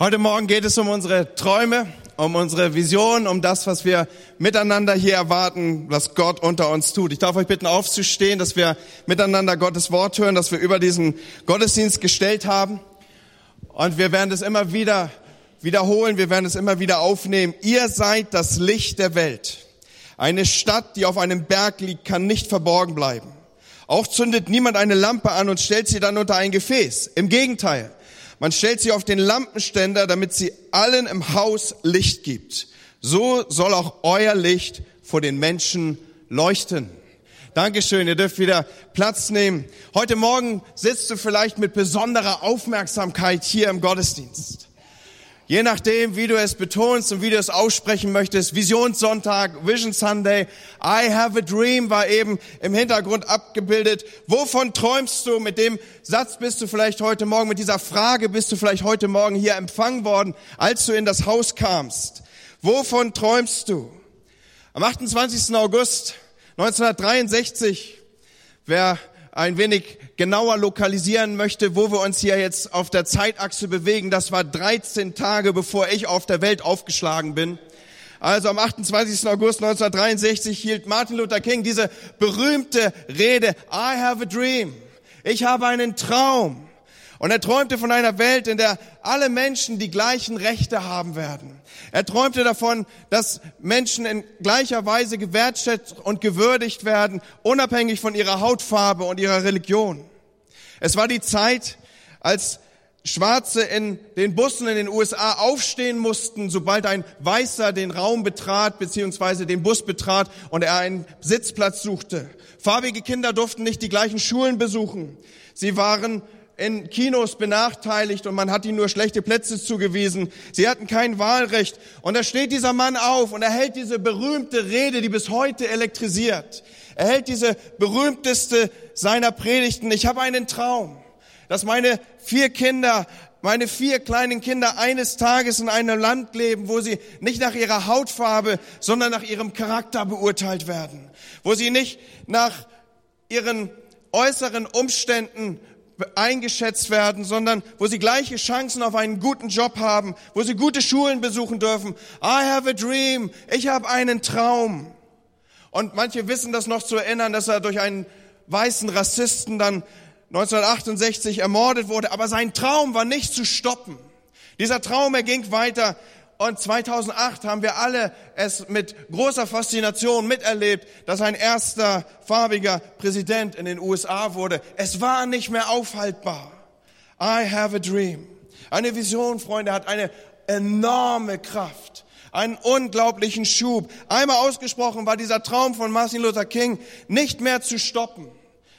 Heute Morgen geht es um unsere Träume, um unsere Vision, um das, was wir miteinander hier erwarten, was Gott unter uns tut. Ich darf euch bitten aufzustehen, dass wir miteinander Gottes Wort hören, dass wir über diesen Gottesdienst gestellt haben. Und wir werden es immer wieder wiederholen, wir werden es immer wieder aufnehmen. Ihr seid das Licht der Welt. Eine Stadt, die auf einem Berg liegt, kann nicht verborgen bleiben. Auch zündet niemand eine Lampe an und stellt sie dann unter ein Gefäß. Im Gegenteil. Man stellt sie auf den Lampenständer, damit sie allen im Haus Licht gibt. So soll auch euer Licht vor den Menschen leuchten. Dankeschön, ihr dürft wieder Platz nehmen. Heute Morgen sitzt du vielleicht mit besonderer Aufmerksamkeit hier im Gottesdienst. Je nachdem, wie du es betonst und wie du es aussprechen möchtest, Visionssonntag, Vision Sunday, I have a dream war eben im Hintergrund abgebildet. Wovon träumst du? Mit dem Satz bist du vielleicht heute Morgen, mit dieser Frage bist du vielleicht heute Morgen hier empfangen worden, als du in das Haus kamst. Wovon träumst du? Am 28. August 1963, wer ein wenig genauer lokalisieren möchte, wo wir uns hier jetzt auf der Zeitachse bewegen, das war 13 Tage, bevor ich auf der Welt aufgeschlagen bin. Also am 28. August 1963 hielt Martin Luther King diese berühmte Rede, I have a dream. Ich habe einen Traum. Und er träumte von einer Welt, in der alle Menschen die gleichen Rechte haben werden. Er träumte davon, dass Menschen in gleicher Weise gewertschätzt und gewürdigt werden, unabhängig von ihrer Hautfarbe und ihrer Religion. Es war die Zeit, als Schwarze in den Bussen in den USA aufstehen mussten, sobald ein Weißer den Raum betrat beziehungsweise den Bus betrat und er einen Sitzplatz suchte. Farbige Kinder durften nicht die gleichen Schulen besuchen. Sie waren in Kinos benachteiligt und man hat ihnen nur schlechte Plätze zugewiesen. Sie hatten kein Wahlrecht. Und da steht dieser Mann auf und er hält diese berühmte Rede, die bis heute elektrisiert. Er hält diese berühmteste seiner Predigten. Ich habe einen Traum, dass meine vier Kinder meine vier kleinen Kinder eines Tages in einem Land leben, wo sie nicht nach ihrer Hautfarbe, sondern nach ihrem Charakter beurteilt werden, wo sie nicht nach ihren äußeren Umständen eingeschätzt werden, sondern wo sie gleiche Chancen auf einen guten Job haben, wo sie gute Schulen besuchen dürfen. I have a dream. Ich habe einen Traum. Und manche wissen das noch zu erinnern, dass er durch einen weißen Rassisten dann 1968 ermordet wurde. Aber sein Traum war nicht zu stoppen. Dieser Traum, er ging weiter. Und 2008 haben wir alle es mit großer Faszination miterlebt, dass ein erster farbiger Präsident in den USA wurde. Es war nicht mehr aufhaltbar. I have a dream. Eine Vision, Freunde, hat eine enorme Kraft, einen unglaublichen Schub. Einmal ausgesprochen war dieser Traum von Martin Luther King nicht mehr zu stoppen.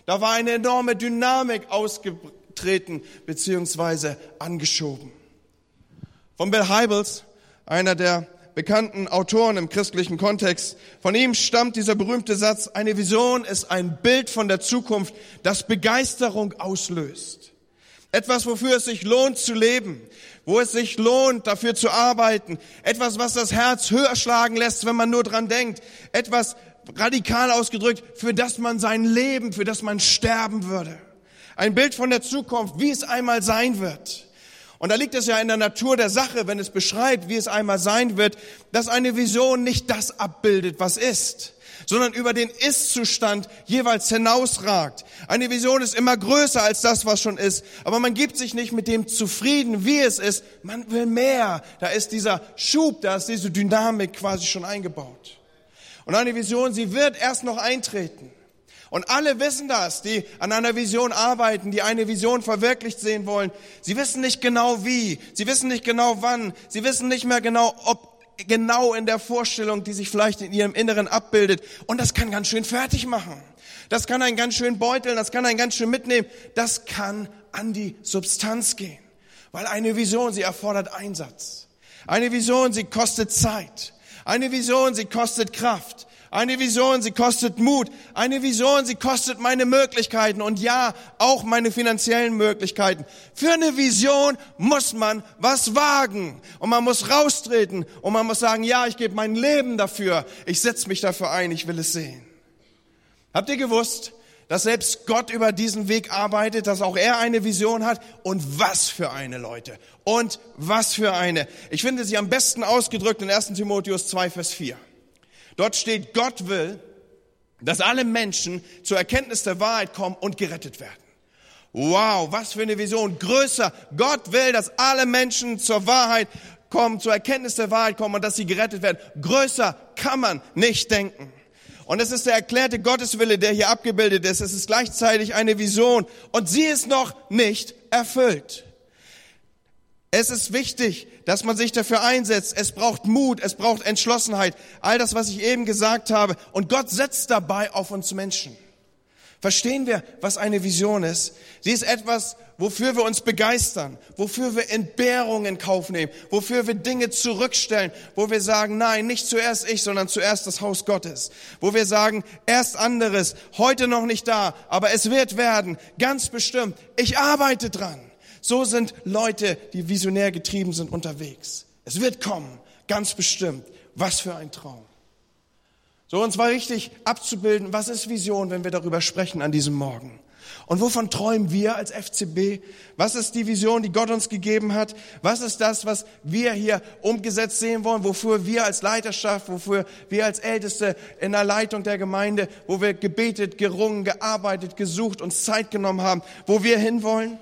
Da war eine enorme Dynamik ausgetreten beziehungsweise angeschoben. Von Bill Hybels einer der bekannten Autoren im christlichen Kontext. Von ihm stammt dieser berühmte Satz, eine Vision ist ein Bild von der Zukunft, das Begeisterung auslöst. Etwas, wofür es sich lohnt zu leben, wo es sich lohnt, dafür zu arbeiten. Etwas, was das Herz höher schlagen lässt, wenn man nur dran denkt. Etwas radikal ausgedrückt, für das man sein Leben, für das man sterben würde. Ein Bild von der Zukunft, wie es einmal sein wird. Und da liegt es ja in der Natur der Sache, wenn es beschreibt, wie es einmal sein wird, dass eine Vision nicht das abbildet, was ist, sondern über den Ist-Zustand jeweils hinausragt. Eine Vision ist immer größer als das, was schon ist, aber man gibt sich nicht mit dem zufrieden, wie es ist. Man will mehr. Da ist dieser Schub, da ist diese Dynamik quasi schon eingebaut. Und eine Vision, sie wird erst noch eintreten. Und alle wissen das, die an einer Vision arbeiten, die eine Vision verwirklicht sehen wollen. Sie wissen nicht genau wie, sie wissen nicht genau wann, sie wissen nicht mehr genau, ob genau in der Vorstellung, die sich vielleicht in ihrem Inneren abbildet. Und das kann ganz schön fertig machen. Das kann einen ganz schön beuteln, das kann einen ganz schön mitnehmen. Das kann an die Substanz gehen. Weil eine Vision, sie erfordert Einsatz. Eine Vision, sie kostet Zeit. Eine Vision, sie kostet Kraft. Eine Vision, sie kostet Mut. Eine Vision, sie kostet meine Möglichkeiten und ja, auch meine finanziellen Möglichkeiten. Für eine Vision muss man was wagen und man muss raustreten und man muss sagen, ja, ich gebe mein Leben dafür. Ich setze mich dafür ein, ich will es sehen. Habt ihr gewusst, dass selbst Gott über diesen Weg arbeitet, dass auch er eine Vision hat und was für eine Leute und was für eine. Ich finde sie am besten ausgedrückt in 1 Timotheus 2, Vers 4. Dort steht, Gott will, dass alle Menschen zur Erkenntnis der Wahrheit kommen und gerettet werden. Wow, was für eine Vision. Größer. Gott will, dass alle Menschen zur Wahrheit kommen, zur Erkenntnis der Wahrheit kommen und dass sie gerettet werden. Größer kann man nicht denken. Und es ist der erklärte Gotteswille, der hier abgebildet ist. Es ist gleichzeitig eine Vision und sie ist noch nicht erfüllt. Es ist wichtig, dass man sich dafür einsetzt. Es braucht Mut, es braucht Entschlossenheit. All das, was ich eben gesagt habe. Und Gott setzt dabei auf uns Menschen. Verstehen wir, was eine Vision ist? Sie ist etwas, wofür wir uns begeistern, wofür wir Entbehrungen in Kauf nehmen, wofür wir Dinge zurückstellen, wo wir sagen, nein, nicht zuerst ich, sondern zuerst das Haus Gottes, wo wir sagen, erst anderes, heute noch nicht da, aber es wird werden, ganz bestimmt, ich arbeite dran. So sind Leute, die visionär getrieben sind, unterwegs. Es wird kommen, ganz bestimmt. Was für ein Traum. So, uns war richtig abzubilden, was ist Vision, wenn wir darüber sprechen an diesem Morgen. Und wovon träumen wir als FCB? Was ist die Vision, die Gott uns gegeben hat? Was ist das, was wir hier umgesetzt sehen wollen? Wofür wir als Leiterschaft, wofür wir als Älteste in der Leitung der Gemeinde, wo wir gebetet, gerungen, gearbeitet, gesucht, uns Zeit genommen haben, wo wir hinwollen?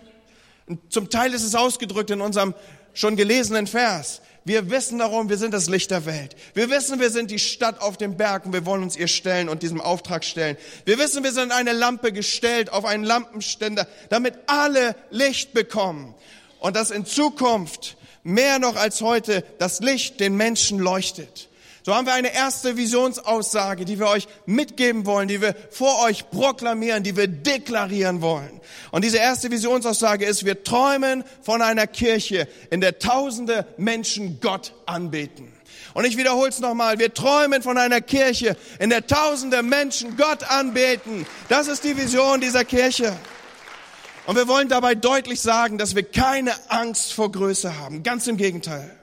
Und zum Teil ist es ausgedrückt in unserem schon gelesenen Vers. Wir wissen darum, wir sind das Licht der Welt. Wir wissen, wir sind die Stadt auf dem Berg und wir wollen uns ihr stellen und diesem Auftrag stellen. Wir wissen, wir sind eine Lampe gestellt auf einen Lampenständer, damit alle Licht bekommen. Und dass in Zukunft mehr noch als heute das Licht den Menschen leuchtet. So haben wir eine erste Visionsaussage, die wir euch mitgeben wollen, die wir vor euch proklamieren, die wir deklarieren wollen. Und diese erste Visionsaussage ist, wir träumen von einer Kirche, in der tausende Menschen Gott anbeten. Und ich wiederhole es nochmal, wir träumen von einer Kirche, in der tausende Menschen Gott anbeten. Das ist die Vision dieser Kirche. Und wir wollen dabei deutlich sagen, dass wir keine Angst vor Größe haben. Ganz im Gegenteil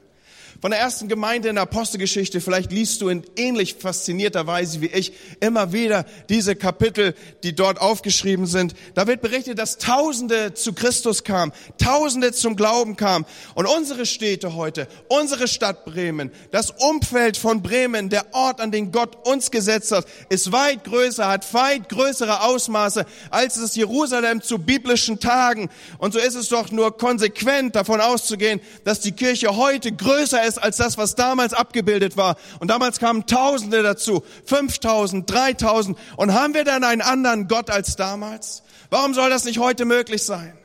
von der ersten Gemeinde in der Apostelgeschichte. Vielleicht liest du in ähnlich faszinierter Weise wie ich immer wieder diese Kapitel, die dort aufgeschrieben sind. Da wird berichtet, dass Tausende zu Christus kamen, Tausende zum Glauben kamen. Und unsere Städte heute, unsere Stadt Bremen, das Umfeld von Bremen, der Ort, an den Gott uns gesetzt hat, ist weit größer, hat weit größere Ausmaße, als es Jerusalem zu biblischen Tagen. Und so ist es doch nur konsequent davon auszugehen, dass die Kirche heute größer ist ist als das, was damals abgebildet war. Und damals kamen Tausende dazu, 5000, 3000. Und haben wir dann einen anderen Gott als damals? Warum soll das nicht heute möglich sein?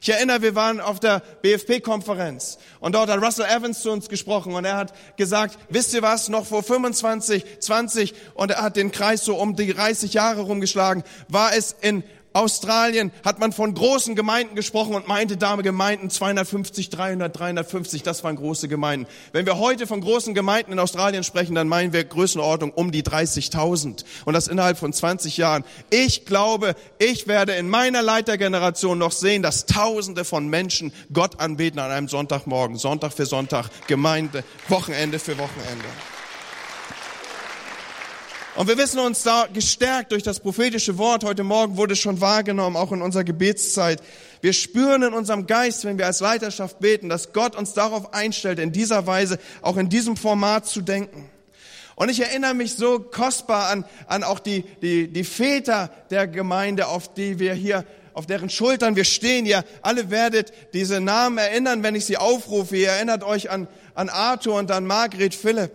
Ich erinnere, wir waren auf der BFP-Konferenz und dort hat Russell Evans zu uns gesprochen und er hat gesagt, wisst ihr was, noch vor 25, 20 und er hat den Kreis so um die 30 Jahre rumgeschlagen, war es in Australien hat man von großen Gemeinden gesprochen und meinte Dame Gemeinden 250, 300, 350, das waren große Gemeinden. Wenn wir heute von großen Gemeinden in Australien sprechen, dann meinen wir Größenordnung um die 30.000 und das innerhalb von 20 Jahren. Ich glaube, ich werde in meiner Leitergeneration noch sehen, dass Tausende von Menschen Gott anbeten an einem Sonntagmorgen, Sonntag für Sonntag, Gemeinde, Wochenende für Wochenende. Und wir wissen uns da gestärkt durch das prophetische Wort. Heute Morgen wurde es schon wahrgenommen, auch in unserer Gebetszeit. Wir spüren in unserem Geist, wenn wir als Leiterschaft beten, dass Gott uns darauf einstellt, in dieser Weise, auch in diesem Format zu denken. Und ich erinnere mich so kostbar an, an auch die, die, die Väter der Gemeinde, auf die wir hier auf deren Schultern wir stehen. Ihr alle werdet diese Namen erinnern, wenn ich sie aufrufe. Ihr erinnert euch an, an Arthur und an Margret Philipp.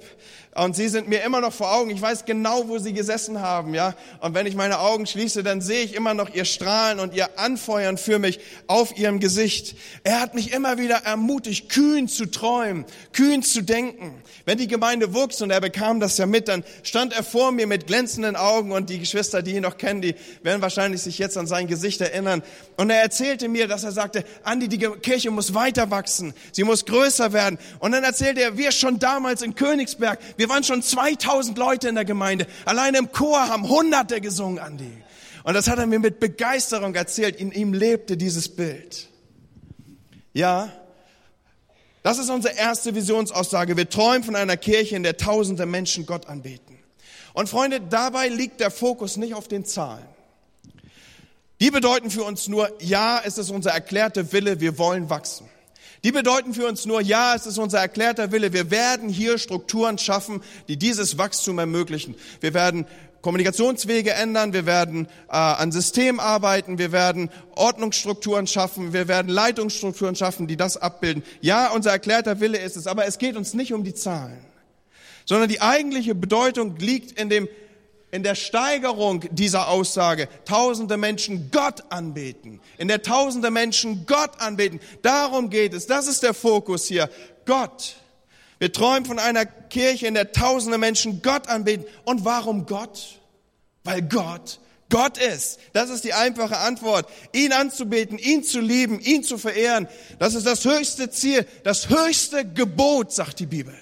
Und sie sind mir immer noch vor Augen. Ich weiß genau, wo sie gesessen haben, ja. Und wenn ich meine Augen schließe, dann sehe ich immer noch ihr Strahlen und ihr Anfeuern für mich auf ihrem Gesicht. Er hat mich immer wieder ermutigt, kühn zu träumen, kühn zu denken. Wenn die Gemeinde wuchs und er bekam das ja mit, dann stand er vor mir mit glänzenden Augen und die Geschwister, die ihn noch kennen, die werden wahrscheinlich sich jetzt an sein Gesicht erinnern. Und er erzählte mir, dass er sagte, Andi, die Kirche muss weiter wachsen. Sie muss größer werden. Und dann erzählte er, wir schon damals in Königsberg, wir waren schon 2000 Leute in der Gemeinde. Allein im Chor haben Hunderte gesungen, Andi. Und das hat er mir mit Begeisterung erzählt. In ihm lebte dieses Bild. Ja, das ist unsere erste Visionsaussage. Wir träumen von einer Kirche, in der tausende Menschen Gott anbeten. Und Freunde, dabei liegt der Fokus nicht auf den Zahlen, Die bedeuten für uns nur, ja, es ist unser erklärter Wille, wir wollen wachsen. Die bedeuten für uns nur, ja, es ist unser erklärter Wille, wir werden hier Strukturen schaffen, die dieses Wachstum ermöglichen. Wir werden Kommunikationswege ändern, wir werden äh, an System arbeiten, wir werden Ordnungsstrukturen schaffen, wir werden Leitungsstrukturen schaffen, die das abbilden. Ja, unser erklärter Wille ist es, aber es geht uns nicht um die Zahlen, sondern die eigentliche Bedeutung liegt in dem in der Steigerung dieser Aussage tausende Menschen Gott anbeten, in der tausende Menschen Gott anbeten. Darum geht es. Das ist der Fokus hier. Gott. Wir träumen von einer Kirche, in der tausende Menschen Gott anbeten. Und warum Gott? Weil Gott Gott ist. Das ist die einfache Antwort. Ihn anzubeten, ihn zu lieben, ihn zu verehren. Das ist das höchste Ziel, das höchste Gebot, sagt die Bibel.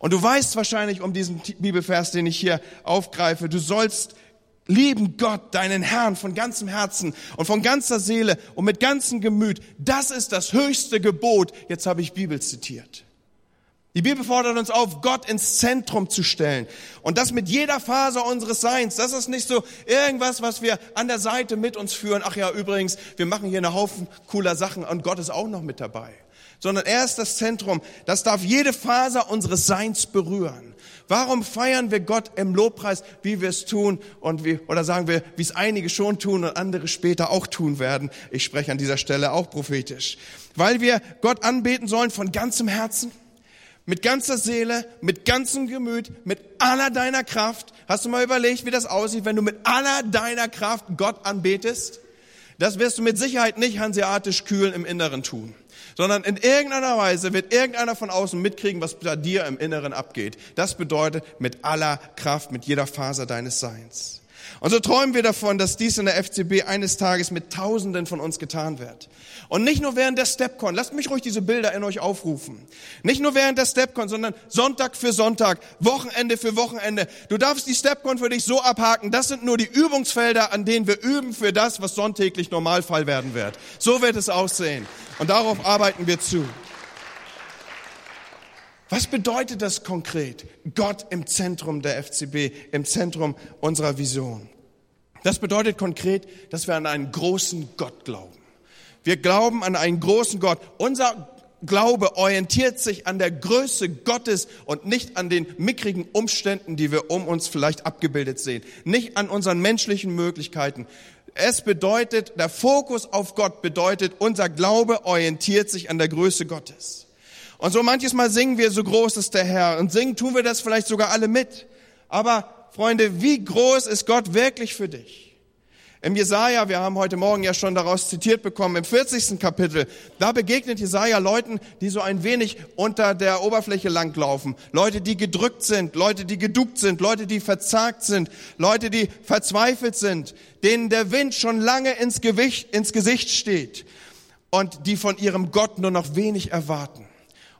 Und du weißt wahrscheinlich um diesen Bibelvers, den ich hier aufgreife, du sollst lieben Gott, deinen Herrn von ganzem Herzen und von ganzer Seele und mit ganzem Gemüt. Das ist das höchste Gebot. Jetzt habe ich Bibel zitiert. Die Bibel fordert uns auf, Gott ins Zentrum zu stellen. Und das mit jeder Phase unseres Seins. Das ist nicht so irgendwas, was wir an der Seite mit uns führen. Ach ja, übrigens, wir machen hier eine Haufen cooler Sachen und Gott ist auch noch mit dabei sondern er ist das Zentrum. Das darf jede Faser unseres Seins berühren. Warum feiern wir Gott im Lobpreis, wie wir es tun und wie, oder sagen wir, wie es einige schon tun und andere später auch tun werden? Ich spreche an dieser Stelle auch prophetisch. Weil wir Gott anbeten sollen von ganzem Herzen, mit ganzer Seele, mit ganzem Gemüt, mit aller deiner Kraft. Hast du mal überlegt, wie das aussieht, wenn du mit aller deiner Kraft Gott anbetest? Das wirst du mit Sicherheit nicht hanseatisch kühl im Inneren tun sondern in irgendeiner Weise wird irgendeiner von außen mitkriegen, was bei dir im Inneren abgeht. Das bedeutet mit aller Kraft, mit jeder Faser deines Seins. Und so träumen wir davon, dass dies in der FCB eines Tages mit Tausenden von uns getan wird. Und nicht nur während der Stepcon, lasst mich ruhig diese Bilder in euch aufrufen. Nicht nur während der Stepcon, sondern Sonntag für Sonntag, Wochenende für Wochenende. Du darfst die Stepcon für dich so abhaken, das sind nur die Übungsfelder, an denen wir üben für das, was sonntäglich Normalfall werden wird. So wird es aussehen. Und darauf arbeiten wir zu. Was bedeutet das konkret? Gott im Zentrum der FCB, im Zentrum unserer Vision. Das bedeutet konkret, dass wir an einen großen Gott glauben. Wir glauben an einen großen Gott. Unser Glaube orientiert sich an der Größe Gottes und nicht an den mickrigen Umständen, die wir um uns vielleicht abgebildet sehen. Nicht an unseren menschlichen Möglichkeiten. Es bedeutet, der Fokus auf Gott bedeutet, unser Glaube orientiert sich an der Größe Gottes. Und so manches Mal singen wir, so groß ist der Herr. Und singen tun wir das vielleicht sogar alle mit. Aber Freunde, wie groß ist Gott wirklich für dich? Im Jesaja, wir haben heute Morgen ja schon daraus zitiert bekommen, im 40. Kapitel, da begegnet Jesaja Leuten, die so ein wenig unter der Oberfläche langlaufen. Leute, die gedrückt sind, Leute, die geduckt sind, Leute, die verzagt sind, Leute, die verzweifelt sind, denen der Wind schon lange ins, Gewicht, ins Gesicht steht und die von ihrem Gott nur noch wenig erwarten.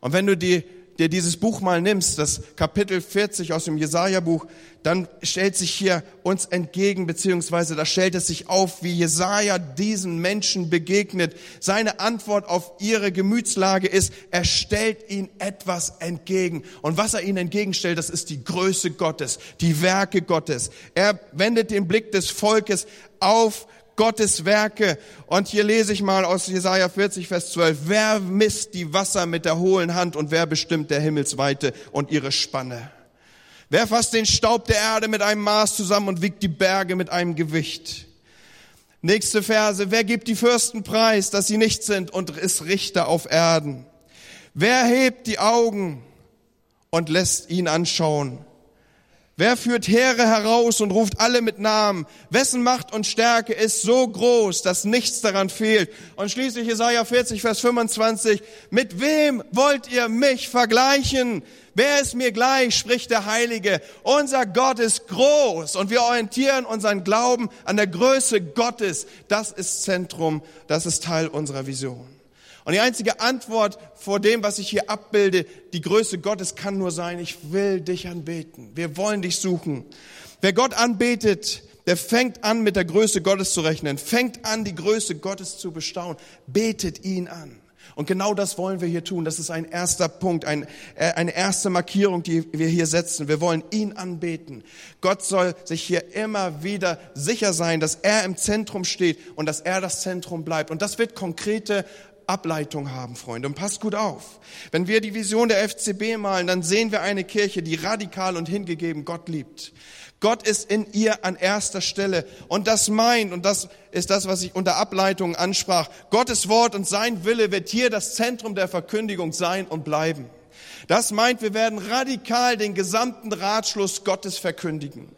Und wenn du die, dir dieses Buch mal nimmst, das Kapitel 40 aus dem Jesaja-Buch, dann stellt sich hier uns entgegen, beziehungsweise da stellt es sich auf, wie Jesaja diesen Menschen begegnet. Seine Antwort auf ihre Gemütslage ist, er stellt ihnen etwas entgegen. Und was er ihnen entgegenstellt, das ist die Größe Gottes, die Werke Gottes. Er wendet den Blick des Volkes auf Gottes Werke. Und hier lese ich mal aus Jesaja 40, Vers 12. Wer misst die Wasser mit der hohlen Hand und wer bestimmt der Himmelsweite und ihre Spanne? Wer fasst den Staub der Erde mit einem Maß zusammen und wiegt die Berge mit einem Gewicht? Nächste Verse. Wer gibt die Fürsten preis, dass sie nicht sind und ist Richter auf Erden? Wer hebt die Augen und lässt ihn anschauen? Wer führt Heere heraus und ruft alle mit Namen? Wessen Macht und Stärke ist so groß, dass nichts daran fehlt? Und schließlich Jesaja 40, Vers 25. Mit wem wollt ihr mich vergleichen? Wer ist mir gleich, spricht der Heilige. Unser Gott ist groß und wir orientieren unseren Glauben an der Größe Gottes. Das ist Zentrum, das ist Teil unserer Vision. Und die einzige Antwort vor dem, was ich hier abbilde, die Größe Gottes kann nur sein, ich will dich anbeten. Wir wollen dich suchen. Wer Gott anbetet, der fängt an, mit der Größe Gottes zu rechnen, fängt an, die Größe Gottes zu bestaunen, betet ihn an. Und genau das wollen wir hier tun. Das ist ein erster Punkt, ein, äh, eine erste Markierung, die wir hier setzen. Wir wollen ihn anbeten. Gott soll sich hier immer wieder sicher sein, dass er im Zentrum steht und dass er das Zentrum bleibt. Und das wird konkrete Ableitung haben, Freunde. Und passt gut auf. Wenn wir die Vision der FCB malen, dann sehen wir eine Kirche, die radikal und hingegeben Gott liebt. Gott ist in ihr an erster Stelle. Und das meint, und das ist das, was ich unter Ableitung ansprach, Gottes Wort und sein Wille wird hier das Zentrum der Verkündigung sein und bleiben. Das meint, wir werden radikal den gesamten Ratschluss Gottes verkündigen.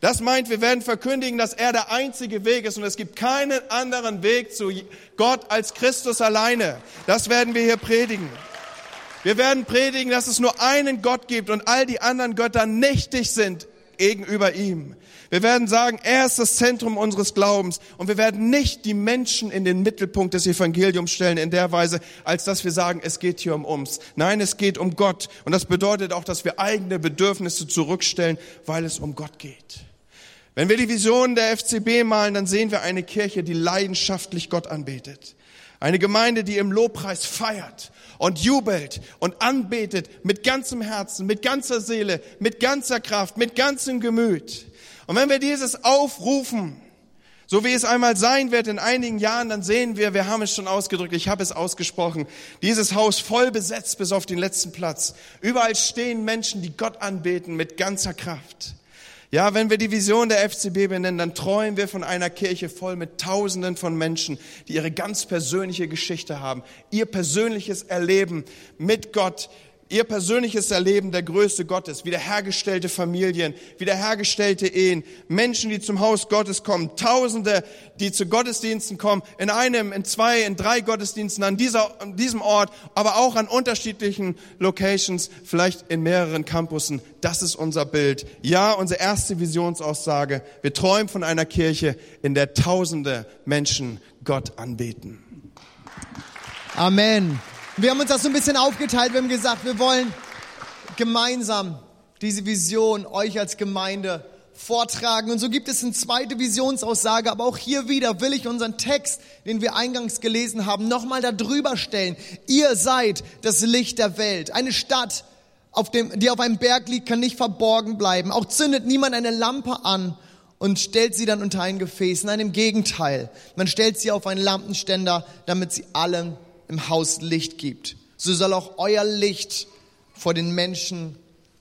Das meint, wir werden verkündigen, dass er der einzige Weg ist und es gibt keinen anderen Weg zu Gott als Christus alleine. Das werden wir hier predigen. Wir werden predigen, dass es nur einen Gott gibt und all die anderen Götter nichtig sind gegenüber ihm. Wir werden sagen, er ist das Zentrum unseres Glaubens und wir werden nicht die Menschen in den Mittelpunkt des Evangeliums stellen in der Weise, als dass wir sagen, es geht hier um uns. Nein, es geht um Gott und das bedeutet auch, dass wir eigene Bedürfnisse zurückstellen, weil es um Gott geht. Wenn wir die Vision der FCB malen, dann sehen wir eine Kirche, die leidenschaftlich Gott anbetet. Eine Gemeinde, die im Lobpreis feiert und jubelt und anbetet mit ganzem Herzen, mit ganzer Seele, mit ganzer Kraft, mit ganzem Gemüt. Und wenn wir dieses aufrufen, so wie es einmal sein wird in einigen Jahren, dann sehen wir, wir haben es schon ausgedrückt, ich habe es ausgesprochen, dieses Haus voll besetzt bis auf den letzten Platz. Überall stehen Menschen, die Gott anbeten mit ganzer Kraft. Ja, wenn wir die Vision der FCB benennen, dann träumen wir von einer Kirche voll mit Tausenden von Menschen, die ihre ganz persönliche Geschichte haben, ihr persönliches Erleben mit Gott, ihr persönliches Erleben der Größe Gottes, wiederhergestellte Familien, wiederhergestellte Ehen, Menschen, die zum Haus Gottes kommen, Tausende, die zu Gottesdiensten kommen, in einem, in zwei, in drei Gottesdiensten an, dieser, an diesem Ort, aber auch an unterschiedlichen Locations, vielleicht in mehreren Campussen. Das ist unser Bild. Ja, unsere erste Visionsaussage. Wir träumen von einer Kirche, in der Tausende Menschen Gott anbeten. Amen. Wir haben uns das so ein bisschen aufgeteilt. Wir haben gesagt, wir wollen gemeinsam diese Vision euch als Gemeinde vortragen. Und so gibt es eine zweite Visionsaussage, aber auch hier wieder will ich unseren Text, den wir eingangs gelesen haben, nochmal da drüber stellen. Ihr seid das Licht der Welt. Eine Stadt, auf dem, die auf einem Berg liegt, kann nicht verborgen bleiben. Auch zündet niemand eine Lampe an und stellt sie dann unter ein Gefäß. Nein, im Gegenteil. Man stellt sie auf einen Lampenständer, damit sie allen im Haus Licht gibt. So soll auch euer Licht vor den Menschen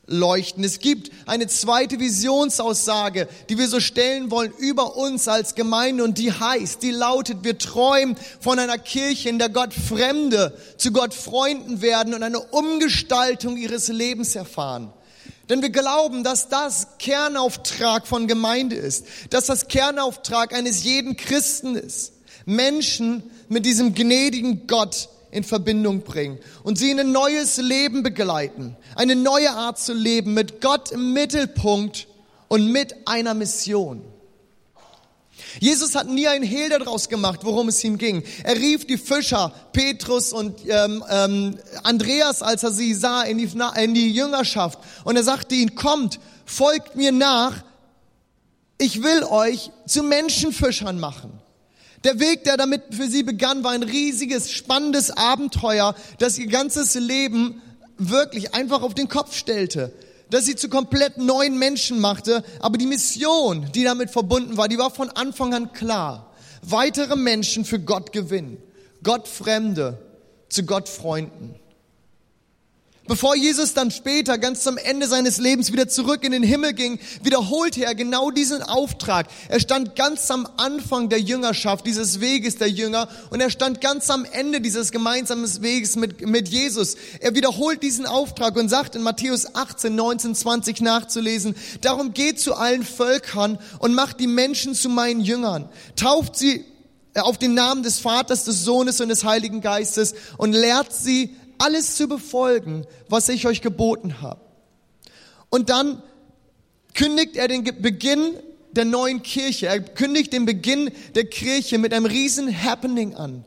leuchten. Es gibt eine zweite Visionsaussage, die wir so stellen wollen über uns als Gemeinde und die heißt, die lautet, wir träumen von einer Kirche, in der Gott Fremde zu Gott Freunden werden und eine Umgestaltung ihres Lebens erfahren. Denn wir glauben, dass das Kernauftrag von Gemeinde ist, dass das Kernauftrag eines jeden Christen ist. Menschen mit diesem gnädigen Gott in Verbindung bringen und sie in ein neues Leben begleiten. Eine neue Art zu leben mit Gott im Mittelpunkt und mit einer Mission. Jesus hat nie ein Hehl daraus gemacht, worum es ihm ging. Er rief die Fischer, Petrus und ähm, ähm, Andreas, als er sie sah, in die, in die Jüngerschaft. Und er sagte ihnen, kommt, folgt mir nach, ich will euch zu Menschenfischern machen. Der Weg, der damit für sie begann, war ein riesiges, spannendes Abenteuer, das ihr ganzes Leben wirklich einfach auf den Kopf stellte, das sie zu komplett neuen Menschen machte. Aber die Mission, die damit verbunden war, die war von Anfang an klar. Weitere Menschen für Gott gewinnen. Gottfremde zu Gottfreunden. Bevor Jesus dann später, ganz zum Ende seines Lebens, wieder zurück in den Himmel ging, wiederholte er genau diesen Auftrag. Er stand ganz am Anfang der Jüngerschaft, dieses Weges der Jünger, und er stand ganz am Ende dieses gemeinsamen Weges mit, mit Jesus. Er wiederholt diesen Auftrag und sagt in Matthäus 18, 19, 20 nachzulesen, darum geht zu allen Völkern und macht die Menschen zu meinen Jüngern. Tauft sie auf den Namen des Vaters, des Sohnes und des Heiligen Geistes und lehrt sie, alles zu befolgen, was ich euch geboten habe. Und dann kündigt er den Beginn der neuen Kirche. Er kündigt den Beginn der Kirche mit einem riesen Happening an.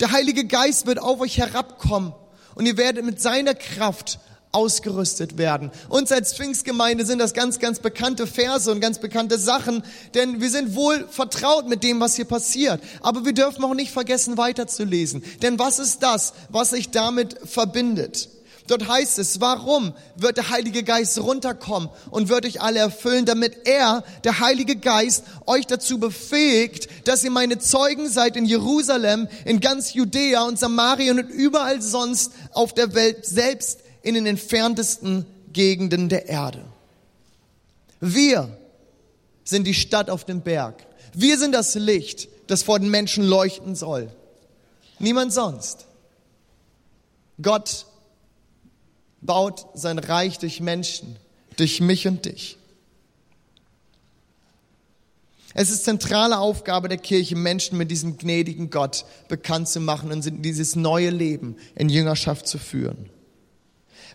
Der Heilige Geist wird auf euch herabkommen und ihr werdet mit seiner Kraft ausgerüstet werden. Uns als Pfingstgemeinde sind das ganz, ganz bekannte Verse und ganz bekannte Sachen, denn wir sind wohl vertraut mit dem, was hier passiert. Aber wir dürfen auch nicht vergessen, weiterzulesen. Denn was ist das, was sich damit verbindet? Dort heißt es, warum wird der Heilige Geist runterkommen und wird euch alle erfüllen, damit er, der Heilige Geist, euch dazu befähigt, dass ihr meine Zeugen seid in Jerusalem, in ganz Judäa und Samarien und überall sonst auf der Welt, selbst in den entferntesten Gegenden der Erde. Wir sind die Stadt auf dem Berg. Wir sind das Licht, das vor den Menschen leuchten soll. Niemand sonst. Gott baut sein Reich durch Menschen, durch mich und dich. Es ist zentrale Aufgabe der Kirche, Menschen mit diesem gnädigen Gott bekannt zu machen und dieses neue Leben in Jüngerschaft zu führen.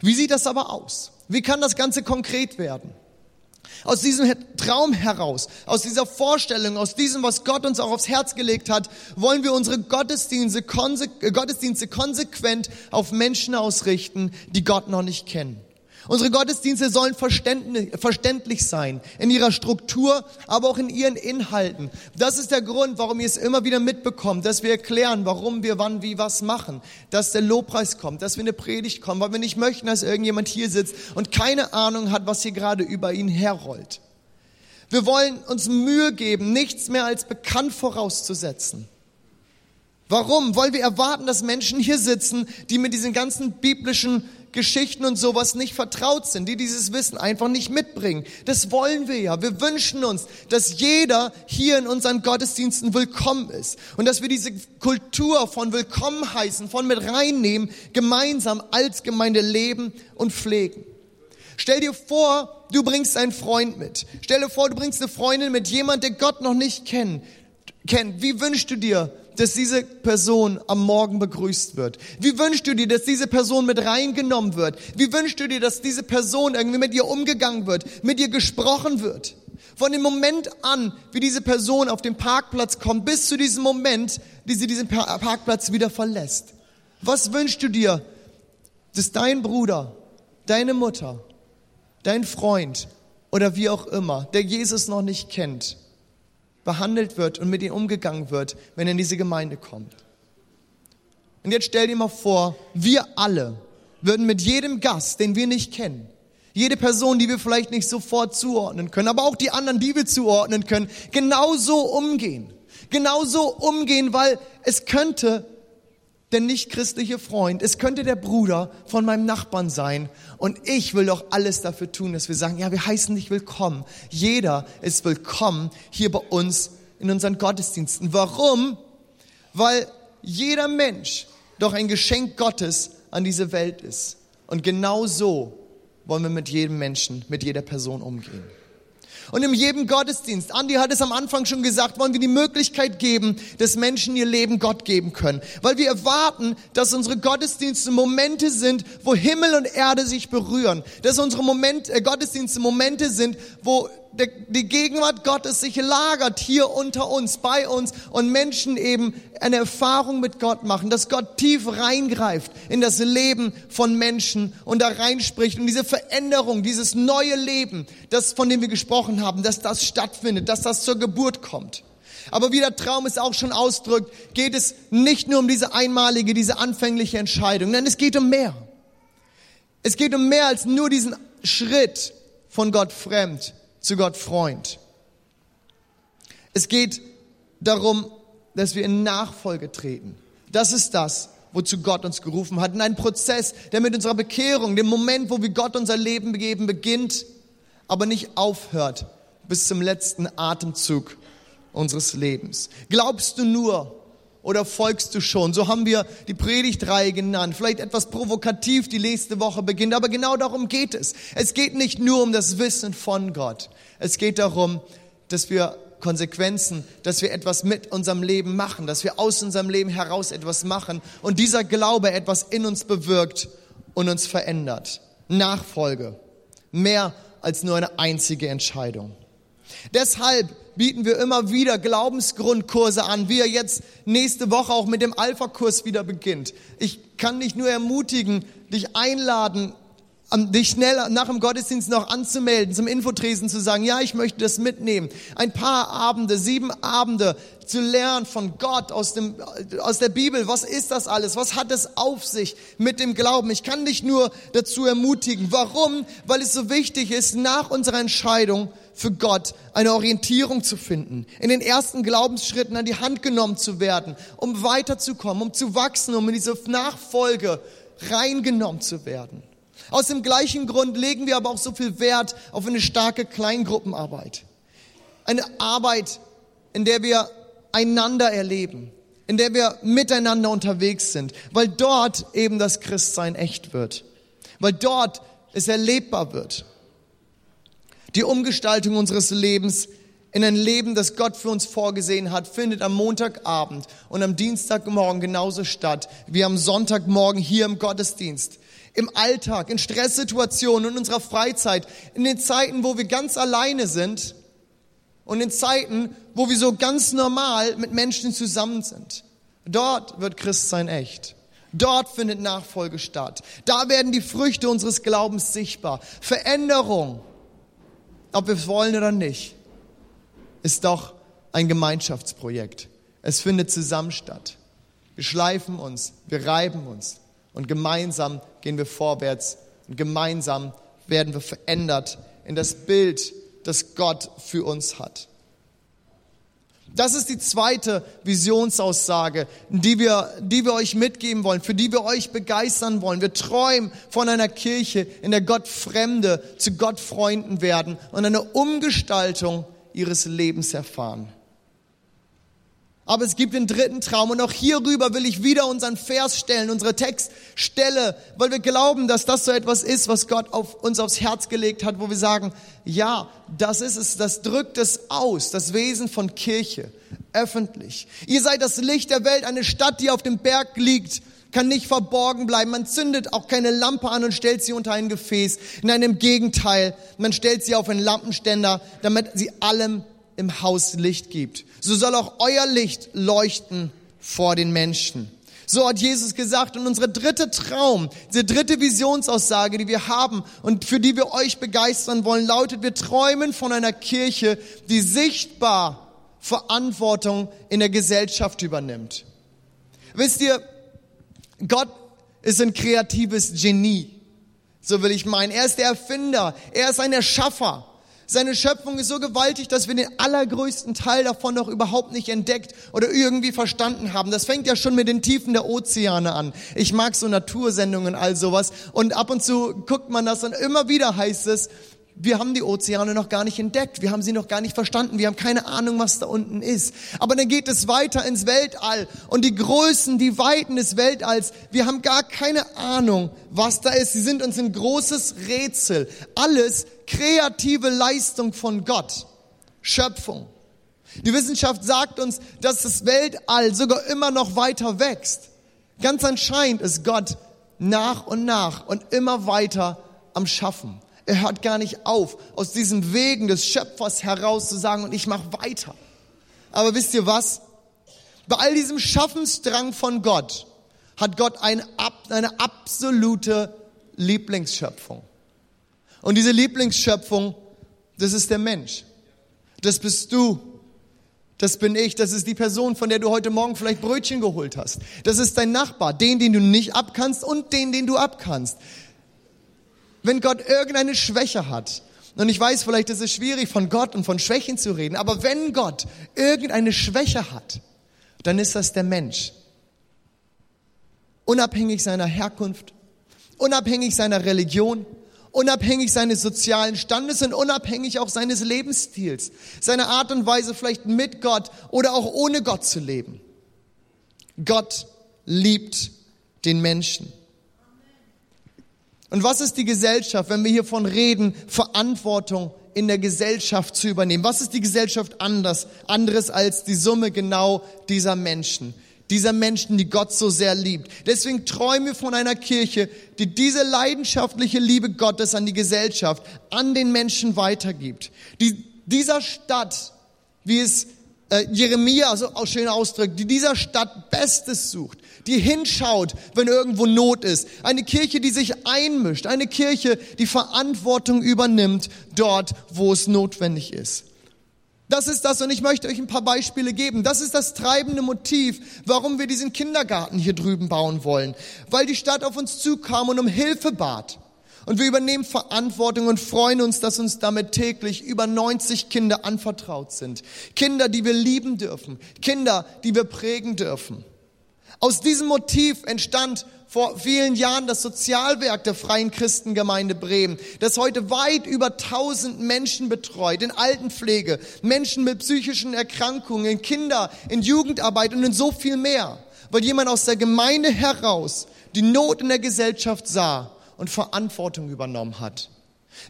Wie sieht das aber aus? Wie kann das Ganze konkret werden? Aus diesem Traum heraus, aus dieser Vorstellung, aus diesem, was Gott uns auch aufs Herz gelegt hat, wollen wir unsere Gottesdienste, konse Gottesdienste konsequent auf Menschen ausrichten, die Gott noch nicht kennen. Unsere Gottesdienste sollen verständlich sein in ihrer Struktur, aber auch in ihren Inhalten. Das ist der Grund, warum ihr es immer wieder mitbekommt, dass wir erklären, warum wir wann wie was machen, dass der Lobpreis kommt, dass wir eine Predigt kommen, weil wir nicht möchten, dass irgendjemand hier sitzt und keine Ahnung hat, was hier gerade über ihn herrollt. Wir wollen uns Mühe geben, nichts mehr als bekannt vorauszusetzen. Warum? Weil wir erwarten, dass Menschen hier sitzen, die mit diesen ganzen biblischen Geschichten und sowas nicht vertraut sind, die dieses Wissen einfach nicht mitbringen. Das wollen wir ja. Wir wünschen uns, dass jeder hier in unseren Gottesdiensten willkommen ist und dass wir diese Kultur von Willkommen heißen, von mit reinnehmen, gemeinsam als Gemeinde leben und pflegen. Stell dir vor, du bringst einen Freund mit. Stell dir vor, du bringst eine Freundin mit, jemand, der Gott noch nicht kennt. kennt. Wie wünschst du dir, dass diese Person am Morgen begrüßt wird? Wie wünschst du dir, dass diese Person mit reingenommen wird? Wie wünschst du dir, dass diese Person irgendwie mit ihr umgegangen wird, mit ihr gesprochen wird? Von dem Moment an, wie diese Person auf den Parkplatz kommt, bis zu diesem Moment, wie sie diesen Parkplatz wieder verlässt. Was wünschst du dir, dass dein Bruder, deine Mutter, dein Freund oder wie auch immer, der Jesus noch nicht kennt, behandelt wird und mit ihm umgegangen wird, wenn er in diese Gemeinde kommt. Und jetzt stell dir mal vor, wir alle würden mit jedem Gast, den wir nicht kennen, jede Person, die wir vielleicht nicht sofort zuordnen können, aber auch die anderen, die wir zuordnen können, genauso umgehen. Genauso umgehen, weil es könnte der nicht-christliche Freund, es könnte der Bruder von meinem Nachbarn sein. Und ich will doch alles dafür tun, dass wir sagen, ja, wir heißen dich willkommen. Jeder ist willkommen hier bei uns in unseren Gottesdiensten. Warum? Weil jeder Mensch doch ein Geschenk Gottes an diese Welt ist. Und genau so wollen wir mit jedem Menschen, mit jeder Person umgehen. Und in jedem Gottesdienst, Andi hat es am Anfang schon gesagt, wollen wir die Möglichkeit geben, dass Menschen ihr Leben Gott geben können. Weil wir erwarten, dass unsere Gottesdienste Momente sind, wo Himmel und Erde sich berühren. Dass unsere Moment, äh, Gottesdienste Momente sind, wo die Gegenwart Gottes sich lagert hier unter uns, bei uns und Menschen eben eine Erfahrung mit Gott machen, dass Gott tief reingreift in das Leben von Menschen und da reinspricht und diese Veränderung, dieses neue Leben, das von dem wir gesprochen haben, dass das stattfindet, dass das zur Geburt kommt. Aber wie der Traum es auch schon ausdrückt, geht es nicht nur um diese einmalige, diese anfängliche Entscheidung, nein, es geht um mehr. Es geht um mehr als nur diesen Schritt von Gott fremd zu Gott Freund. Es geht darum, dass wir in Nachfolge treten. Das ist das, wozu Gott uns gerufen hat. In einen Prozess, der mit unserer Bekehrung, dem Moment, wo wir Gott unser Leben begeben, beginnt, aber nicht aufhört bis zum letzten Atemzug unseres Lebens. Glaubst du nur, oder folgst du schon? So haben wir die Predigtreihe genannt. Vielleicht etwas provokativ die nächste Woche beginnt, aber genau darum geht es. Es geht nicht nur um das Wissen von Gott. Es geht darum, dass wir Konsequenzen, dass wir etwas mit unserem Leben machen, dass wir aus unserem Leben heraus etwas machen und dieser Glaube etwas in uns bewirkt und uns verändert. Nachfolge. Mehr als nur eine einzige Entscheidung. Deshalb bieten wir immer wieder Glaubensgrundkurse an, wie er jetzt nächste Woche auch mit dem Alpha-Kurs wieder beginnt. Ich kann dich nur ermutigen, dich einladen, dich schnell nach dem Gottesdienst noch anzumelden, zum Infotresen zu sagen, ja, ich möchte das mitnehmen. Ein paar Abende, sieben Abende zu lernen von Gott aus, dem, aus der Bibel. Was ist das alles? Was hat es auf sich mit dem Glauben? Ich kann dich nur dazu ermutigen. Warum? Weil es so wichtig ist, nach unserer Entscheidung für Gott eine Orientierung zu finden, in den ersten Glaubensschritten an die Hand genommen zu werden, um weiterzukommen, um zu wachsen, um in diese Nachfolge reingenommen zu werden. Aus dem gleichen Grund legen wir aber auch so viel Wert auf eine starke Kleingruppenarbeit. Eine Arbeit, in der wir einander erleben, in der wir miteinander unterwegs sind, weil dort eben das Christsein echt wird, weil dort es erlebbar wird. Die Umgestaltung unseres Lebens in ein Leben, das Gott für uns vorgesehen hat, findet am Montagabend und am Dienstagmorgen genauso statt wie am Sonntagmorgen hier im Gottesdienst im Alltag, in Stresssituationen, in unserer Freizeit, in den Zeiten, wo wir ganz alleine sind und in Zeiten, wo wir so ganz normal mit Menschen zusammen sind. Dort wird Christsein echt. Dort findet Nachfolge statt. Da werden die Früchte unseres Glaubens sichtbar. Veränderung, ob wir es wollen oder nicht, ist doch ein Gemeinschaftsprojekt. Es findet zusammen statt. Wir schleifen uns, wir reiben uns, und gemeinsam gehen wir vorwärts und gemeinsam werden wir verändert in das Bild, das Gott für uns hat. Das ist die zweite Visionsaussage, die wir, die wir euch mitgeben wollen, für die wir euch begeistern wollen. Wir träumen von einer Kirche, in der Gott Fremde zu Gott Freunden werden und eine Umgestaltung ihres Lebens erfahren. Aber es gibt den dritten Traum und auch hierüber will ich wieder unseren Vers stellen, unsere Textstelle, weil wir glauben, dass das so etwas ist, was Gott auf uns aufs Herz gelegt hat, wo wir sagen, ja, das ist es, das drückt es aus, das Wesen von Kirche, öffentlich. Ihr seid das Licht der Welt, eine Stadt, die auf dem Berg liegt, kann nicht verborgen bleiben. Man zündet auch keine Lampe an und stellt sie unter ein Gefäß. Nein, im Gegenteil, man stellt sie auf einen Lampenständer, damit sie allem im Haus Licht gibt. So soll auch euer Licht leuchten vor den Menschen. So hat Jesus gesagt. Und unsere dritte Traum, diese dritte Visionsaussage, die wir haben und für die wir euch begeistern wollen, lautet, wir träumen von einer Kirche, die sichtbar Verantwortung in der Gesellschaft übernimmt. Wisst ihr, Gott ist ein kreatives Genie. So will ich meinen. Er ist der Erfinder. Er ist ein Erschaffer. Seine Schöpfung ist so gewaltig, dass wir den allergrößten Teil davon noch überhaupt nicht entdeckt oder irgendwie verstanden haben. Das fängt ja schon mit den Tiefen der Ozeane an. Ich mag so Natursendungen, all sowas. Und ab und zu guckt man das und immer wieder heißt es, wir haben die Ozeane noch gar nicht entdeckt, wir haben sie noch gar nicht verstanden, wir haben keine Ahnung, was da unten ist. Aber dann geht es weiter ins Weltall und die Größen, die Weiten des Weltalls, wir haben gar keine Ahnung, was da ist. Sie sind uns ein großes Rätsel. Alles kreative Leistung von Gott, Schöpfung. Die Wissenschaft sagt uns, dass das Weltall sogar immer noch weiter wächst. Ganz anscheinend ist Gott nach und nach und immer weiter am Schaffen. Er hört gar nicht auf, aus diesen Wegen des Schöpfers heraus zu sagen, und ich mache weiter. Aber wisst ihr was? Bei all diesem Schaffensdrang von Gott hat Gott eine, eine absolute Lieblingsschöpfung. Und diese Lieblingsschöpfung, das ist der Mensch. Das bist du. Das bin ich. Das ist die Person, von der du heute Morgen vielleicht Brötchen geholt hast. Das ist dein Nachbar. Den, den du nicht abkannst und den, den du abkannst wenn Gott irgendeine Schwäche hat, und ich weiß, vielleicht ist es schwierig, von Gott und von Schwächen zu reden, aber wenn Gott irgendeine Schwäche hat, dann ist das der Mensch. Unabhängig seiner Herkunft, unabhängig seiner Religion, unabhängig seines sozialen Standes und unabhängig auch seines Lebensstils, seiner Art und Weise vielleicht mit Gott oder auch ohne Gott zu leben. Gott liebt den Menschen. Und was ist die Gesellschaft, wenn wir hiervon reden, Verantwortung in der Gesellschaft zu übernehmen? Was ist die Gesellschaft anders, anderes als die Summe genau dieser Menschen? Dieser Menschen, die Gott so sehr liebt. Deswegen träumen wir von einer Kirche, die diese leidenschaftliche Liebe Gottes an die Gesellschaft, an den Menschen weitergibt. Die dieser Stadt, wie es äh, Jeremia so auch schön ausdrückt, die dieser Stadt Bestes sucht, die hinschaut, wenn irgendwo Not ist. Eine Kirche, die sich einmischt. Eine Kirche, die Verantwortung übernimmt dort, wo es notwendig ist. Das ist das und ich möchte euch ein paar Beispiele geben. Das ist das treibende Motiv, warum wir diesen Kindergarten hier drüben bauen wollen. Weil die Stadt auf uns zukam und um Hilfe bat. Und wir übernehmen Verantwortung und freuen uns, dass uns damit täglich über 90 Kinder anvertraut sind. Kinder, die wir lieben dürfen. Kinder, die wir prägen dürfen. Aus diesem Motiv entstand vor vielen Jahren das Sozialwerk der Freien Christengemeinde Bremen, das heute weit über 1000 Menschen betreut, in Altenpflege, Menschen mit psychischen Erkrankungen, in Kinder, in Jugendarbeit und in so viel mehr, weil jemand aus der Gemeinde heraus die Not in der Gesellschaft sah und Verantwortung übernommen hat.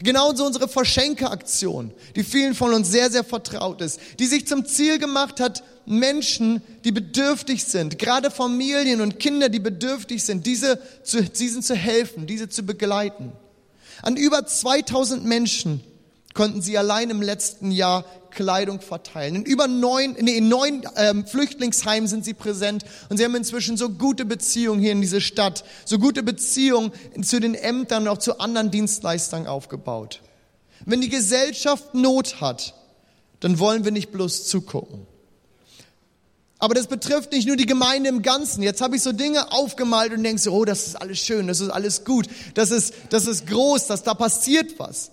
Genauso unsere Verschenkeaktion, die vielen von uns sehr, sehr vertraut ist, die sich zum Ziel gemacht hat, Menschen, die bedürftig sind, gerade Familien und Kinder, die bedürftig sind, diese zu, diesen zu helfen, diese zu begleiten. An über 2000 Menschen konnten sie allein im letzten Jahr Kleidung verteilen. In über neun, nee, in neun ähm, Flüchtlingsheimen sind sie präsent und sie haben inzwischen so gute Beziehungen hier in diese Stadt, so gute Beziehungen zu den Ämtern und auch zu anderen Dienstleistern aufgebaut. Wenn die Gesellschaft Not hat, dann wollen wir nicht bloß zugucken. Aber das betrifft nicht nur die Gemeinde im Ganzen. Jetzt habe ich so Dinge aufgemalt und denkst, oh, das ist alles schön, das ist alles gut, das ist, das ist groß, dass da passiert was.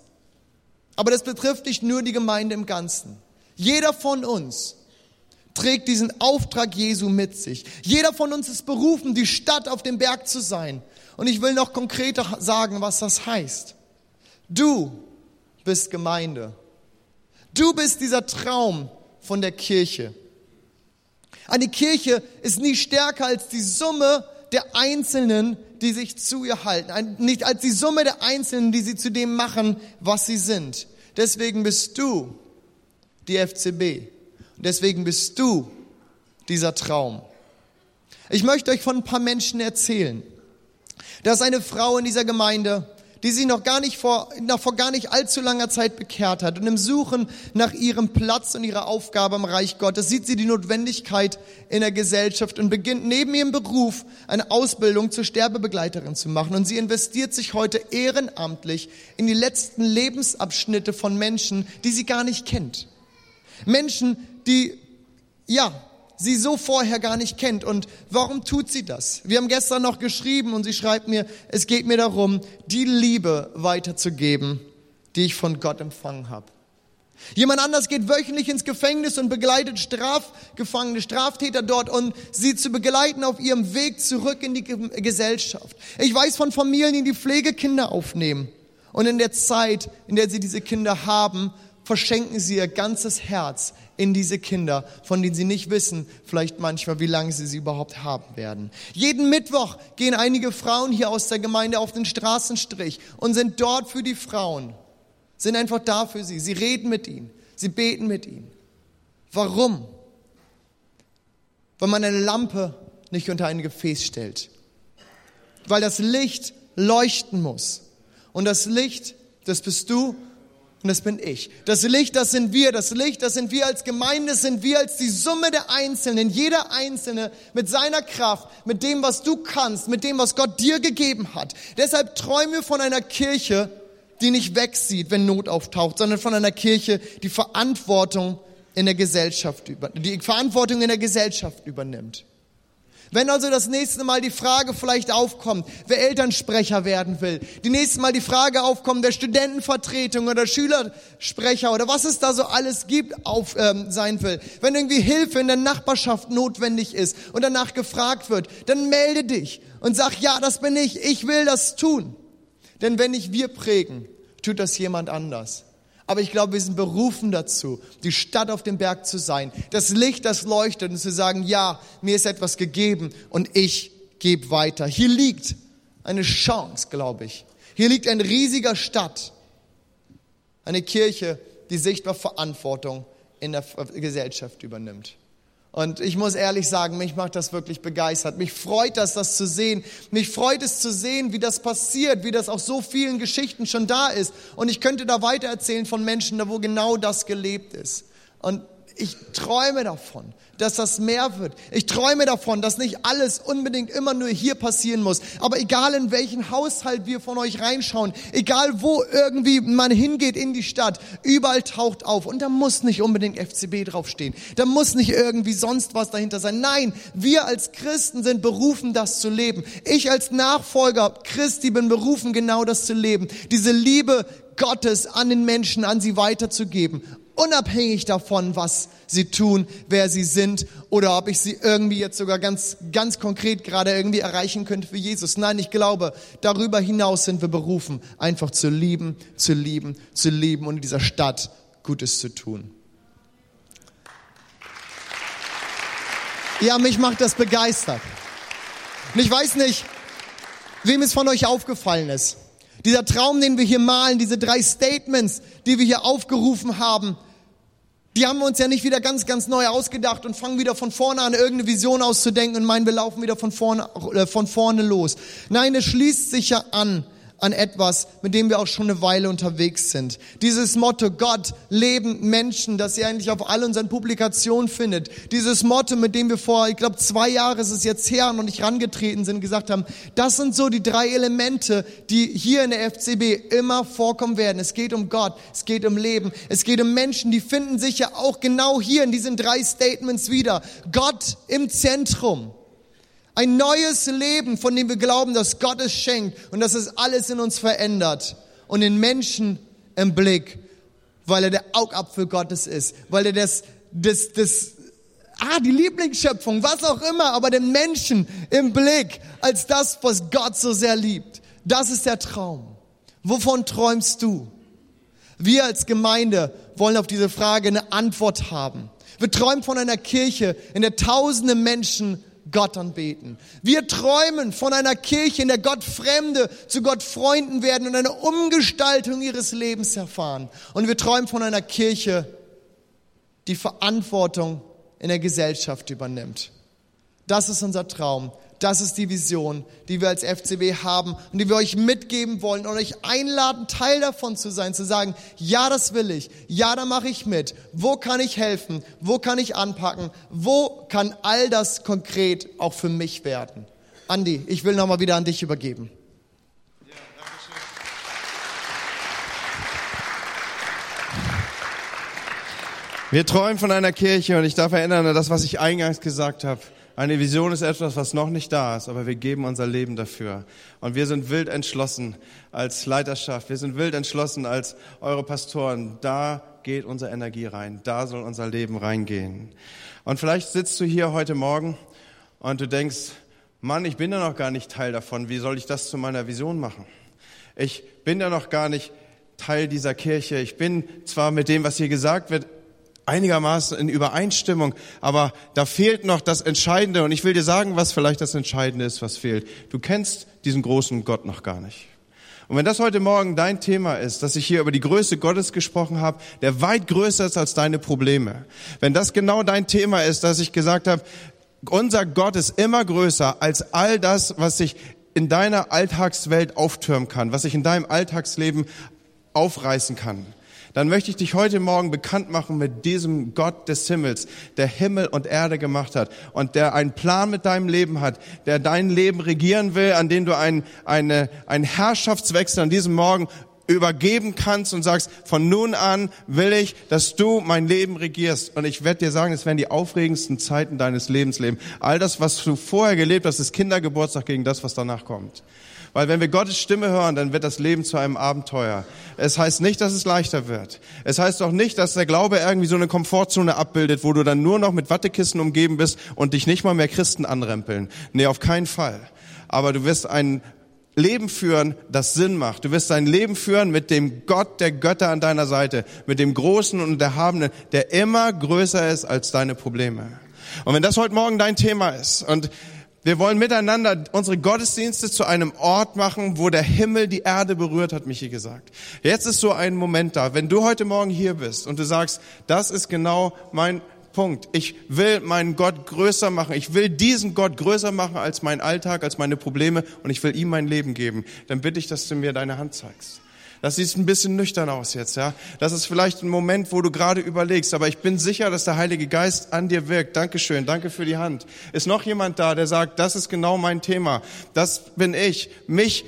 Aber das betrifft nicht nur die Gemeinde im Ganzen. Jeder von uns trägt diesen Auftrag Jesu mit sich. Jeder von uns ist berufen, die Stadt auf dem Berg zu sein. Und ich will noch konkreter sagen, was das heißt. Du bist Gemeinde. Du bist dieser Traum von der Kirche. Eine Kirche ist nie stärker als die Summe der Einzelnen, die sich zu ihr halten. Nicht als die Summe der Einzelnen, die sie zu dem machen, was sie sind. Deswegen bist du die FCB. deswegen bist du dieser Traum. Ich möchte euch von ein paar Menschen erzählen. Da ist eine Frau in dieser Gemeinde, die sich noch gar nicht vor, noch vor gar nicht allzu langer Zeit bekehrt hat. Und im Suchen nach ihrem Platz und ihrer Aufgabe im Reich Gottes sieht sie die Notwendigkeit in der Gesellschaft und beginnt neben ihrem Beruf eine Ausbildung zur Sterbebegleiterin zu machen. Und sie investiert sich heute ehrenamtlich in die letzten Lebensabschnitte von Menschen, die sie gar nicht kennt. Menschen, die, ja, sie so vorher gar nicht kennt. Und warum tut sie das? Wir haben gestern noch geschrieben und sie schreibt mir, es geht mir darum, die Liebe weiterzugeben, die ich von Gott empfangen habe. Jemand anders geht wöchentlich ins Gefängnis und begleitet Strafgefangene, Straftäter dort und sie zu begleiten auf ihrem Weg zurück in die Gesellschaft. Ich weiß von Familien, die Pflegekinder aufnehmen. Und in der Zeit, in der sie diese Kinder haben, verschenken sie ihr ganzes Herz in diese Kinder, von denen sie nicht wissen, vielleicht manchmal, wie lange sie sie überhaupt haben werden. Jeden Mittwoch gehen einige Frauen hier aus der Gemeinde auf den Straßenstrich und sind dort für die Frauen, sind einfach da für sie. Sie reden mit ihnen, sie beten mit ihnen. Warum? Weil man eine Lampe nicht unter ein Gefäß stellt. Weil das Licht leuchten muss. Und das Licht, das bist du und das bin ich. Das Licht, das sind wir. Das Licht, das sind wir als Gemeinde, das sind wir als die Summe der Einzelnen. Jeder Einzelne mit seiner Kraft, mit dem, was du kannst, mit dem, was Gott dir gegeben hat. Deshalb träumen wir von einer Kirche, die nicht wegsieht, wenn Not auftaucht, sondern von einer Kirche, die Verantwortung in der Gesellschaft über, die Verantwortung in der Gesellschaft übernimmt. Wenn also das nächste Mal die Frage vielleicht aufkommt, wer Elternsprecher werden will, die nächste Mal die Frage aufkommt, wer Studentenvertretung oder Schülersprecher oder was es da so alles gibt, auf ähm, sein will, wenn irgendwie Hilfe in der Nachbarschaft notwendig ist und danach gefragt wird, dann melde dich und sag, ja, das bin ich, ich will das tun. Denn wenn nicht wir prägen, tut das jemand anders. Aber ich glaube, wir sind berufen dazu, die Stadt auf dem Berg zu sein, das Licht, das leuchtet und zu sagen, ja, mir ist etwas gegeben und ich gebe weiter. Hier liegt eine Chance, glaube ich. Hier liegt ein riesiger Stadt, eine Kirche, die sichtbar Verantwortung in der Gesellschaft übernimmt. Und ich muss ehrlich sagen, mich macht das wirklich begeistert. Mich freut das, das zu sehen. Mich freut es zu sehen, wie das passiert, wie das auch so vielen Geschichten schon da ist. Und ich könnte da weiter erzählen von Menschen, da wo genau das gelebt ist. Und Ich träume davon, dass das mehr wird. Ich träume davon, dass nicht alles unbedingt immer nur hier passieren muss. Aber egal in welchen Haushalt wir von euch reinschauen, egal wo irgendwie man hingeht in die Stadt, überall taucht auf. Und da muss nicht unbedingt FCB draufstehen. Da muss nicht irgendwie sonst was dahinter sein. Nein, wir als Christen sind berufen, das zu leben. Ich als Nachfolger Christi bin berufen, genau das zu leben. Diese Liebe Gottes an den Menschen, an sie weiterzugeben unabhängig davon, was sie tun, wer sie sind oder ob ich sie irgendwie jetzt sogar ganz, ganz konkret gerade irgendwie erreichen könnte für Jesus. Nein, ich glaube, darüber hinaus sind wir berufen, einfach zu lieben, zu lieben, zu lieben und in dieser Stadt Gutes zu tun. Ja, mich macht das begeistert. Und ich weiß nicht, wem es von euch aufgefallen ist. Dieser Traum, den wir hier malen, diese drei Statements, die wir hier aufgerufen haben, die haben wir uns ja nicht wieder ganz, ganz neu ausgedacht und fangen wieder von vorne an, irgendeine Vision auszudenken und meinen, wir laufen wieder von vorne, äh, von vorne los. Nein, es schließt sich ja an an etwas, mit dem wir auch schon eine Weile unterwegs sind. Dieses Motto Gott, Leben, Menschen, das ihr eigentlich auf all unseren Publikationen findet. Dieses Motto, mit dem wir vor, ich glaube, zwei Jahre ist es jetzt her, noch nicht rangetreten sind, gesagt haben, das sind so die drei Elemente, die hier in der FCB immer vorkommen werden. Es geht um Gott, es geht um Leben, es geht um Menschen, die finden sich ja auch genau hier in diesen drei Statements wieder. Gott im Zentrum. Ein neues Leben, von dem wir glauben, dass Gott es schenkt und dass es alles in uns verändert. Und den Menschen im Blick, weil er der Augapfel Gottes ist, weil er das, das, das, ah, die Lieblingsschöpfung, was auch immer, aber den Menschen im Blick als das, was Gott so sehr liebt. Das ist der Traum. Wovon träumst du? Wir als Gemeinde wollen auf diese Frage eine Antwort haben. Wir träumen von einer Kirche, in der tausende Menschen Gott anbeten. Wir träumen von einer Kirche, in der Gott Fremde zu Gott Freunden werden und eine Umgestaltung ihres Lebens erfahren. Und wir träumen von einer Kirche, die Verantwortung in der Gesellschaft übernimmt. Das ist unser Traum. Das ist die Vision, die wir als FCB haben und die wir euch mitgeben wollen und euch einladen, Teil davon zu sein, zu sagen, ja, das will ich, ja, da mache ich mit. Wo kann ich helfen? Wo kann ich anpacken? Wo kann all das konkret auch für mich werden? Andi, ich will nochmal wieder an dich übergeben. Wir träumen von einer Kirche und ich darf erinnern an das, was ich eingangs gesagt habe. Eine Vision ist etwas, was noch nicht da ist, aber wir geben unser Leben dafür. Und wir sind wild entschlossen als Leiterschaft, wir sind wild entschlossen als eure Pastoren. Da geht unsere Energie rein, da soll unser Leben reingehen. Und vielleicht sitzt du hier heute Morgen und du denkst, Mann, ich bin ja noch gar nicht Teil davon, wie soll ich das zu meiner Vision machen? Ich bin ja noch gar nicht Teil dieser Kirche. Ich bin zwar mit dem, was hier gesagt wird, einigermaßen in Übereinstimmung, aber da fehlt noch das Entscheidende und ich will dir sagen, was vielleicht das Entscheidende ist, was fehlt. Du kennst diesen großen Gott noch gar nicht. Und wenn das heute Morgen dein Thema ist, dass ich hier über die Größe Gottes gesprochen habe, der weit größer ist als deine Probleme, wenn das genau dein Thema ist, dass ich gesagt habe, unser Gott ist immer größer als all das, was sich in deiner Alltagswelt auftürmen kann, was sich in deinem Alltagsleben aufreißen kann, dann möchte ich dich heute Morgen bekannt machen mit diesem Gott des Himmels, der Himmel und Erde gemacht hat und der einen Plan mit deinem Leben hat, der dein Leben regieren will, an dem du einen, eine, einen Herrschaftswechsel an diesem Morgen übergeben kannst und sagst, von nun an will ich, dass du mein Leben regierst. Und ich werde dir sagen, es werden die aufregendsten Zeiten deines Lebens leben. All das, was du vorher gelebt hast, ist Kindergeburtstag gegen das, was danach kommt. Weil wenn wir Gottes Stimme hören, dann wird das Leben zu einem Abenteuer. Es heißt nicht, dass es leichter wird. Es heißt auch nicht, dass der Glaube irgendwie so eine Komfortzone abbildet, wo du dann nur noch mit Wattekissen umgeben bist und dich nicht mal mehr Christen anrempeln. Nee, auf keinen Fall. Aber du wirst ein Leben führen, das Sinn macht. Du wirst ein Leben führen mit dem Gott der Götter an deiner Seite, mit dem Großen und Erhabenen, der immer größer ist als deine Probleme. Und wenn das heute Morgen dein Thema ist und wir wollen miteinander unsere Gottesdienste zu einem Ort machen, wo der Himmel die Erde berührt, hat Michi gesagt. Jetzt ist so ein Moment da. Wenn du heute Morgen hier bist und du sagst, das ist genau mein Punkt. Ich will meinen Gott größer machen. Ich will diesen Gott größer machen als mein Alltag, als meine Probleme und ich will ihm mein Leben geben. Dann bitte ich, dass du mir deine Hand zeigst Das sieht ein bisschen nüchtern aus jetzt, ja. Das ist vielleicht ein Moment, wo du gerade überlegst, aber ich bin sicher, dass der Heilige Geist an dir wirkt. Dankeschön, danke für die Hand. Ist noch jemand da, der sagt, das ist genau mein Thema. Das bin ich. Mich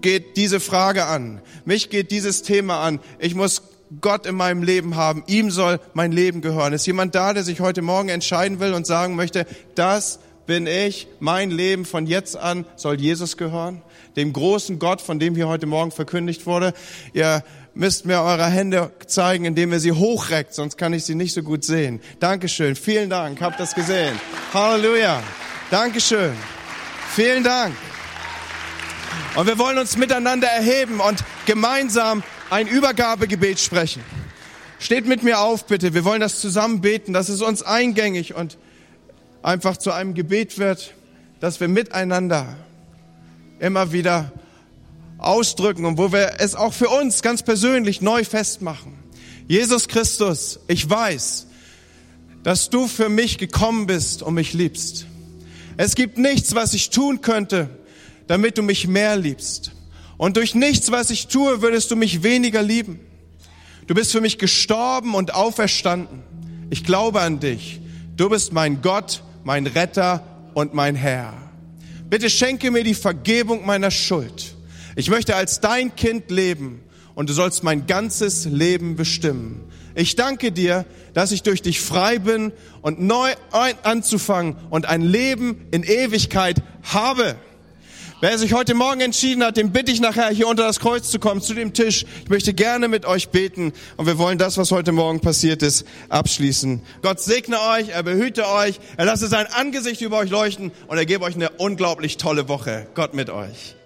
geht diese Frage an. Mich geht dieses Thema an. Ich muss Gott in meinem Leben haben. Ihm soll mein Leben gehören. Ist jemand da, der sich heute Morgen entscheiden will und sagen möchte, das bin ich, mein Leben von jetzt an soll Jesus gehören? Dem großen Gott, von dem hier heute Morgen verkündigt wurde. Ihr müsst mir eure Hände zeigen, indem ihr sie hochreckt, sonst kann ich sie nicht so gut sehen. Dankeschön. Vielen Dank. Habt das gesehen. Halleluja. Dankeschön. Vielen Dank. Und wir wollen uns miteinander erheben und gemeinsam ein Übergabegebet sprechen. Steht mit mir auf, bitte. Wir wollen das zusammen beten, dass es uns eingängig und einfach zu einem Gebet wird, dass wir miteinander immer wieder ausdrücken und wo wir es auch für uns ganz persönlich neu festmachen. Jesus Christus, ich weiß, dass du für mich gekommen bist und mich liebst. Es gibt nichts, was ich tun könnte, damit du mich mehr liebst. Und durch nichts, was ich tue, würdest du mich weniger lieben. Du bist für mich gestorben und auferstanden. Ich glaube an dich. Du bist mein Gott, mein Retter und mein Herr. Bitte schenke mir die Vergebung meiner Schuld. Ich möchte als dein Kind leben und du sollst mein ganzes Leben bestimmen. Ich danke dir, dass ich durch dich frei bin und neu anzufangen und ein Leben in Ewigkeit habe. Wer sich heute Morgen entschieden hat, den bitte ich nachher hier unter das Kreuz zu kommen, zu dem Tisch. Ich möchte gerne mit euch beten und wir wollen das, was heute Morgen passiert ist, abschließen. Gott segne euch, er behüte euch, er lasse sein Angesicht über euch leuchten und er gebe euch eine unglaublich tolle Woche. Gott mit euch.